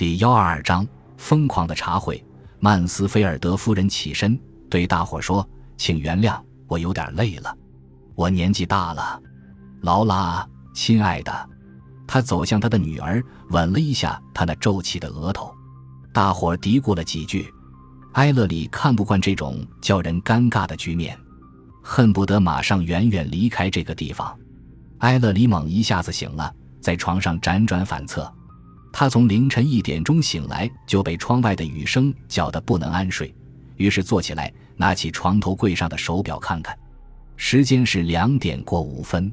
第幺二二章疯狂的茶会。曼斯菲尔德夫人起身对大伙说：“请原谅，我有点累了，我年纪大了。”劳拉，亲爱的，他走向他的女儿，吻了一下她那皱起的额头。大伙嘀咕了几句。埃勒里看不惯这种叫人尴尬的局面，恨不得马上远远离开这个地方。埃勒里猛一下子醒了，在床上辗转反侧。他从凌晨一点钟醒来，就被窗外的雨声搅得不能安睡，于是坐起来，拿起床头柜上的手表看看，时间是两点过五分。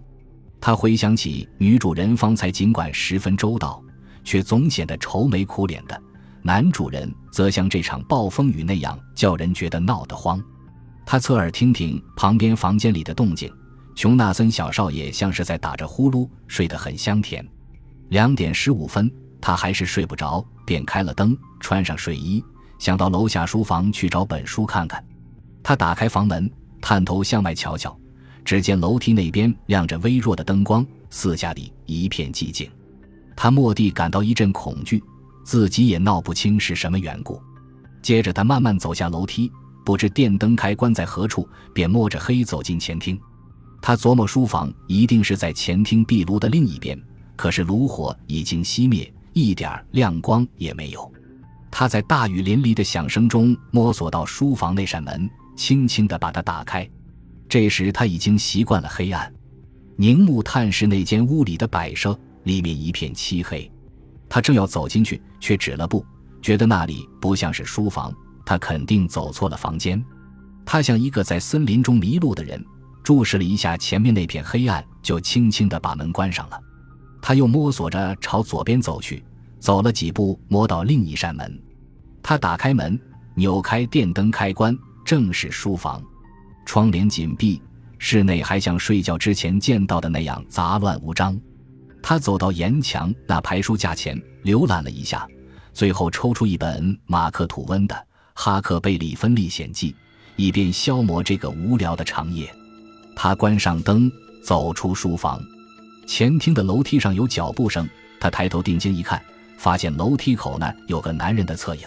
他回想起女主人方才尽管十分周到，却总显得愁眉苦脸的；男主人则像这场暴风雨那样，叫人觉得闹得慌。他侧耳听听旁边房间里的动静，琼纳森小少爷像是在打着呼噜，睡得很香甜。两点十五分。他还是睡不着，便开了灯，穿上睡衣，想到楼下书房去找本书看看。他打开房门，探头向外瞧瞧，只见楼梯那边亮着微弱的灯光，四下里一片寂静。他蓦地感到一阵恐惧，自己也闹不清是什么缘故。接着他慢慢走下楼梯，不知电灯开关在何处，便摸着黑走进前厅。他琢磨书房一定是在前厅壁炉的另一边，可是炉火已经熄灭。一点亮光也没有。他在大雨淋漓的响声中摸索到书房那扇门，轻轻地把它打开。这时他已经习惯了黑暗，凝目探视那间屋里的摆设，里面一片漆黑。他正要走进去，却止了步，觉得那里不像是书房，他肯定走错了房间。他像一个在森林中迷路的人，注视了一下前面那片黑暗，就轻轻地把门关上了。他又摸索着朝左边走去，走了几步，摸到另一扇门。他打开门，扭开电灯开关，正是书房。窗帘紧闭，室内还像睡觉之前见到的那样杂乱无章。他走到沿墙那排书架前，浏览了一下，最后抽出一本马克·吐温的《哈克贝里芬历险记》，以便消磨这个无聊的长夜。他关上灯，走出书房。前厅的楼梯上有脚步声，他抬头定睛一看，发现楼梯口那有个男人的侧影，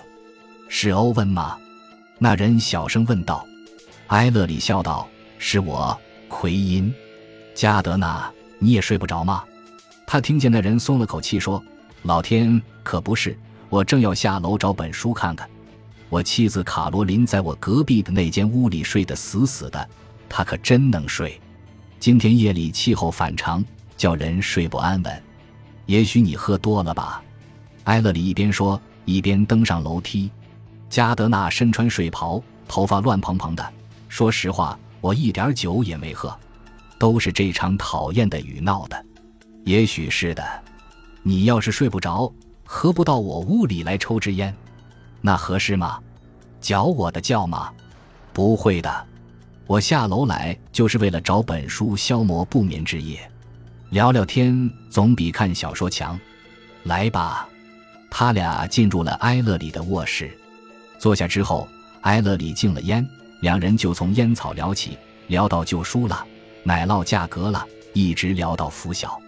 是欧文吗？那人小声问道。埃勒里笑道：“是我，奎因。加德纳，你也睡不着吗？”他听见那人松了口气，说：“老天，可不是，我正要下楼找本书看看。我妻子卡罗琳在我隔壁的那间屋里睡得死死的，她可真能睡。今天夜里气候反常。”叫人睡不安稳，也许你喝多了吧？埃勒里一边说，一边登上楼梯。加德纳身穿睡袍，头发乱蓬蓬的。说实话，我一点酒也没喝，都是这场讨厌的雨闹的。也许是的。你要是睡不着，何不到我屋里来抽支烟？那合适吗？搅我的觉吗？不会的。我下楼来就是为了找本书消磨不眠之夜。聊聊天总比看小说强，来吧。他俩进入了埃勒里的卧室，坐下之后，埃勒里敬了烟，两人就从烟草聊起，聊到旧书了，奶酪价格了，一直聊到拂晓。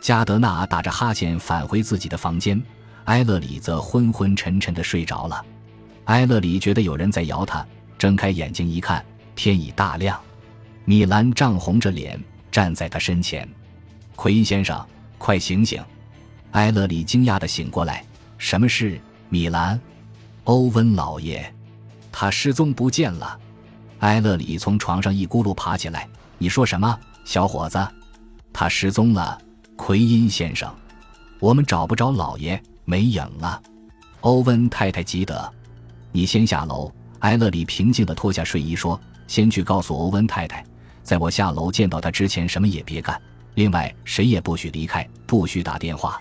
加德纳打着哈欠返回自己的房间，埃勒里则昏昏沉沉的睡着了。埃勒里觉得有人在摇他，睁开眼睛一看，天已大亮，米兰涨红着脸站在他身前。奎因先生，快醒醒！埃勒里惊讶地醒过来。什么事，米兰？欧文老爷，他失踪不见了。埃勒里从床上一咕噜爬起来。你说什么，小伙子？他失踪了，奎因先生。我们找不着老爷，没影了。欧文太太急得。你先下楼。埃勒里平静地脱下睡衣说：“先去告诉欧文太太，在我下楼见到他之前，什么也别干。”另外，谁也不许离开，不许打电话，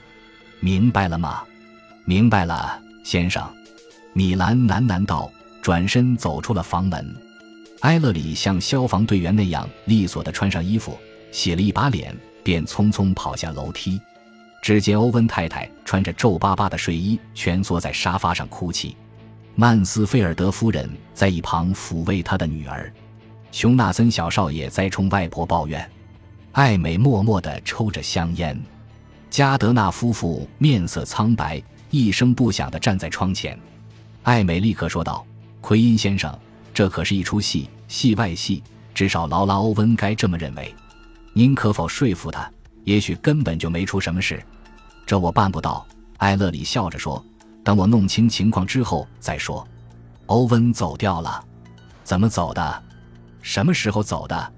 明白了吗？明白了，先生。米兰喃喃道，转身走出了房门。埃勒里像消防队员那样利索地穿上衣服，洗了一把脸，便匆匆跑下楼梯。只见欧文太太穿着皱巴巴的睡衣，蜷缩在沙发上哭泣。曼斯菲尔德夫人在一旁抚慰她的女儿。熊纳森小少爷在冲外婆抱怨。艾美默默地抽着香烟，加德纳夫妇面色苍白，一声不响地站在窗前。艾美立刻说道：“奎因先生，这可是一出戏，戏外戏，至少劳拉·欧文该这么认为。您可否说服他？也许根本就没出什么事。”这我办不到。艾勒里笑着说：“等我弄清情况之后再说。”欧文走掉了，怎么走的？什么时候走的？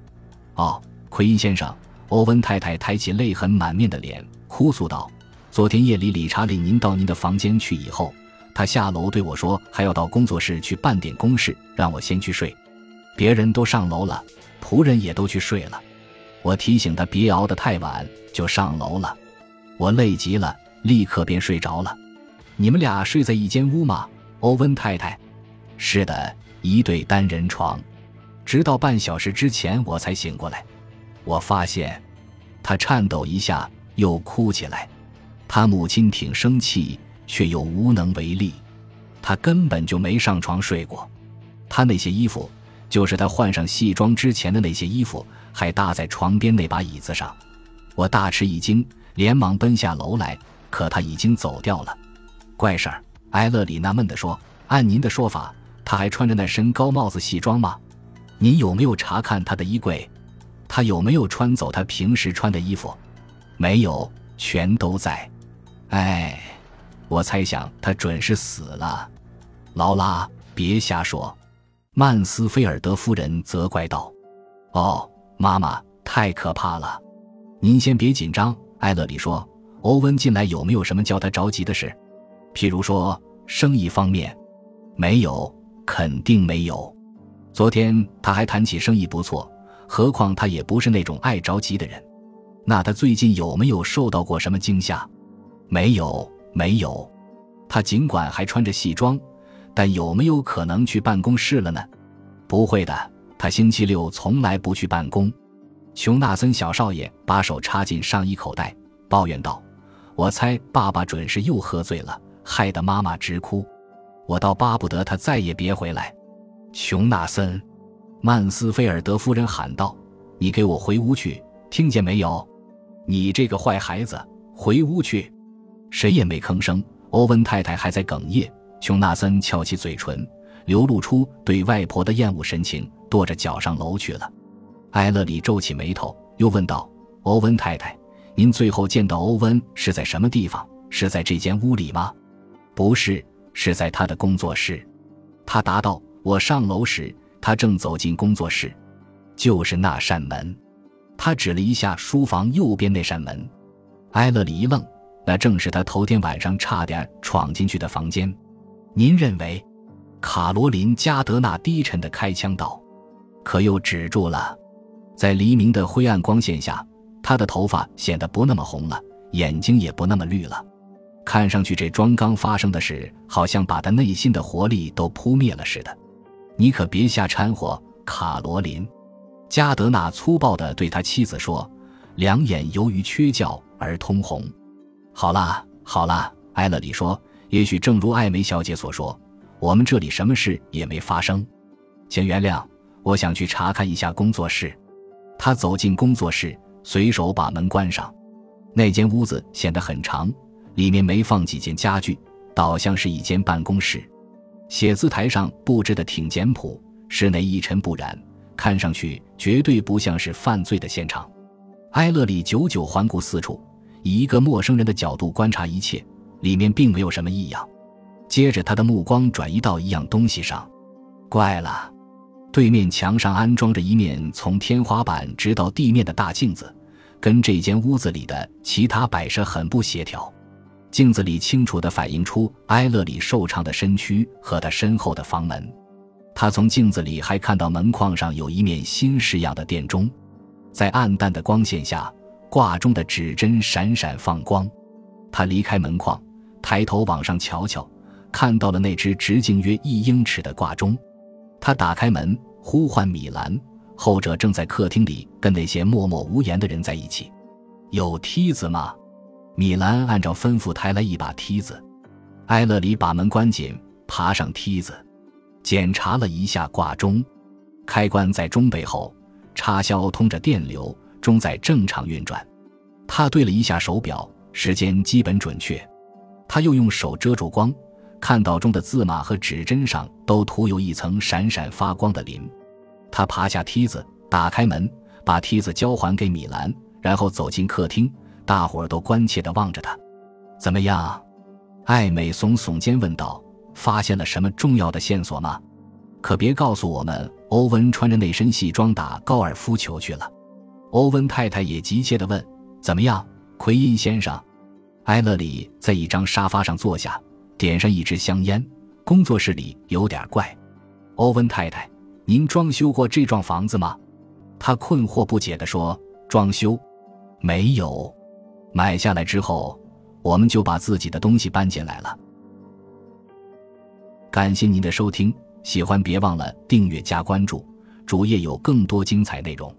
哦，奎因先生。欧文太太抬起泪痕满面的脸，哭诉道：“昨天夜里，理查领您到您的房间去以后，他下楼对我说，还要到工作室去办点公事，让我先去睡。别人都上楼了，仆人也都去睡了。我提醒他别熬得太晚，就上楼了。我累极了，立刻便睡着了。你们俩睡在一间屋吗？欧文太太。是的，一对单人床。直到半小时之前，我才醒过来。”我发现，他颤抖一下，又哭起来。他母亲挺生气，却又无能为力。他根本就没上床睡过。他那些衣服，就是他换上戏装之前的那些衣服，还搭在床边那把椅子上。我大吃一惊，连忙奔下楼来。可他已经走掉了。怪事儿！埃勒里纳闷地说：“按您的说法，他还穿着那身高帽子戏装吗？您有没有查看他的衣柜？”他有没有穿走他平时穿的衣服？没有，全都在。哎，我猜想他准是死了。劳拉，别瞎说！曼斯菲尔德夫人责怪道。哦，妈妈，太可怕了！您先别紧张。艾勒里说：“欧文进来有没有什么叫他着急的事？譬如说生意方面？没有，肯定没有。昨天他还谈起生意不错。”何况他也不是那种爱着急的人，那他最近有没有受到过什么惊吓？没有，没有。他尽管还穿着西装，但有没有可能去办公室了呢？不会的，他星期六从来不去办公。琼纳森小少爷把手插进上衣口袋，抱怨道：“我猜爸爸准是又喝醉了，害得妈妈直哭。我倒巴不得他再也别回来。”琼纳森。曼斯菲尔德夫人喊道：“你给我回屋去，听见没有？你这个坏孩子，回屋去！”谁也没吭声。欧文太太还在哽咽。琼纳森翘起嘴唇，流露出对外婆的厌恶神情，跺着脚上楼去了。埃勒里皱起眉头，又问道：“欧文太太，您最后见到欧文是在什么地方？是在这间屋里吗？”“不是，是在他的工作室。”他答道。“我上楼时。”他正走进工作室，就是那扇门。他指了一下书房右边那扇门。埃勒里一愣，那正是他头天晚上差点闯进去的房间。您认为？卡罗琳·加德纳低沉的开枪道，可又止住了。在黎明的灰暗光线下，他的头发显得不那么红了，眼睛也不那么绿了。看上去，这桩刚发生的事好像把他内心的活力都扑灭了似的。你可别瞎掺和，卡罗琳。加德纳粗暴地对他妻子说，两眼由于缺觉而通红。好啦，好啦，埃勒里说，也许正如艾梅小姐所说，我们这里什么事也没发生。请原谅，我想去查看一下工作室。他走进工作室，随手把门关上。那间屋子显得很长，里面没放几件家具，倒像是一间办公室。写字台上布置的挺简朴，室内一尘不染，看上去绝对不像是犯罪的现场。埃勒里久久环顾四处，以一个陌生人的角度观察一切，里面并没有什么异样。接着，他的目光转移到一样东西上，怪了，对面墙上安装着一面从天花板直到地面的大镜子，跟这间屋子里的其他摆设很不协调。镜子里清楚地反映出埃勒里瘦长的身躯和他身后的房门。他从镜子里还看到门框上有一面新式样的电钟，在暗淡的光线下，挂钟的指针闪闪放光。他离开门框，抬头往上瞧瞧，看到了那只直径约一英尺的挂钟。他打开门，呼唤米兰，后者正在客厅里跟那些默默无言的人在一起。有梯子吗？米兰按照吩咐抬来一把梯子，埃勒里把门关紧，爬上梯子，检查了一下挂钟，开关在钟背后，插销通着电流，钟在正常运转。他对了一下手表，时间基本准确。他又用手遮住光，看到钟的字码和指针上都涂有一层闪闪发光的磷。他爬下梯子，打开门，把梯子交还给米兰，然后走进客厅。大伙儿都关切地望着他。怎么样？艾美耸耸肩问道：“发现了什么重要的线索吗？可别告诉我们，欧文穿着那身西装打高尔夫球去了。”欧文太太也急切地问：“怎么样，奎因先生？”埃勒里在一张沙发上坐下，点上一支香烟。工作室里有点怪。欧文太太，您装修过这幢房子吗？他困惑不解地说：“装修？没有。买下来之后。”我们就把自己的东西搬进来了。感谢您的收听，喜欢别忘了订阅加关注，主页有更多精彩内容。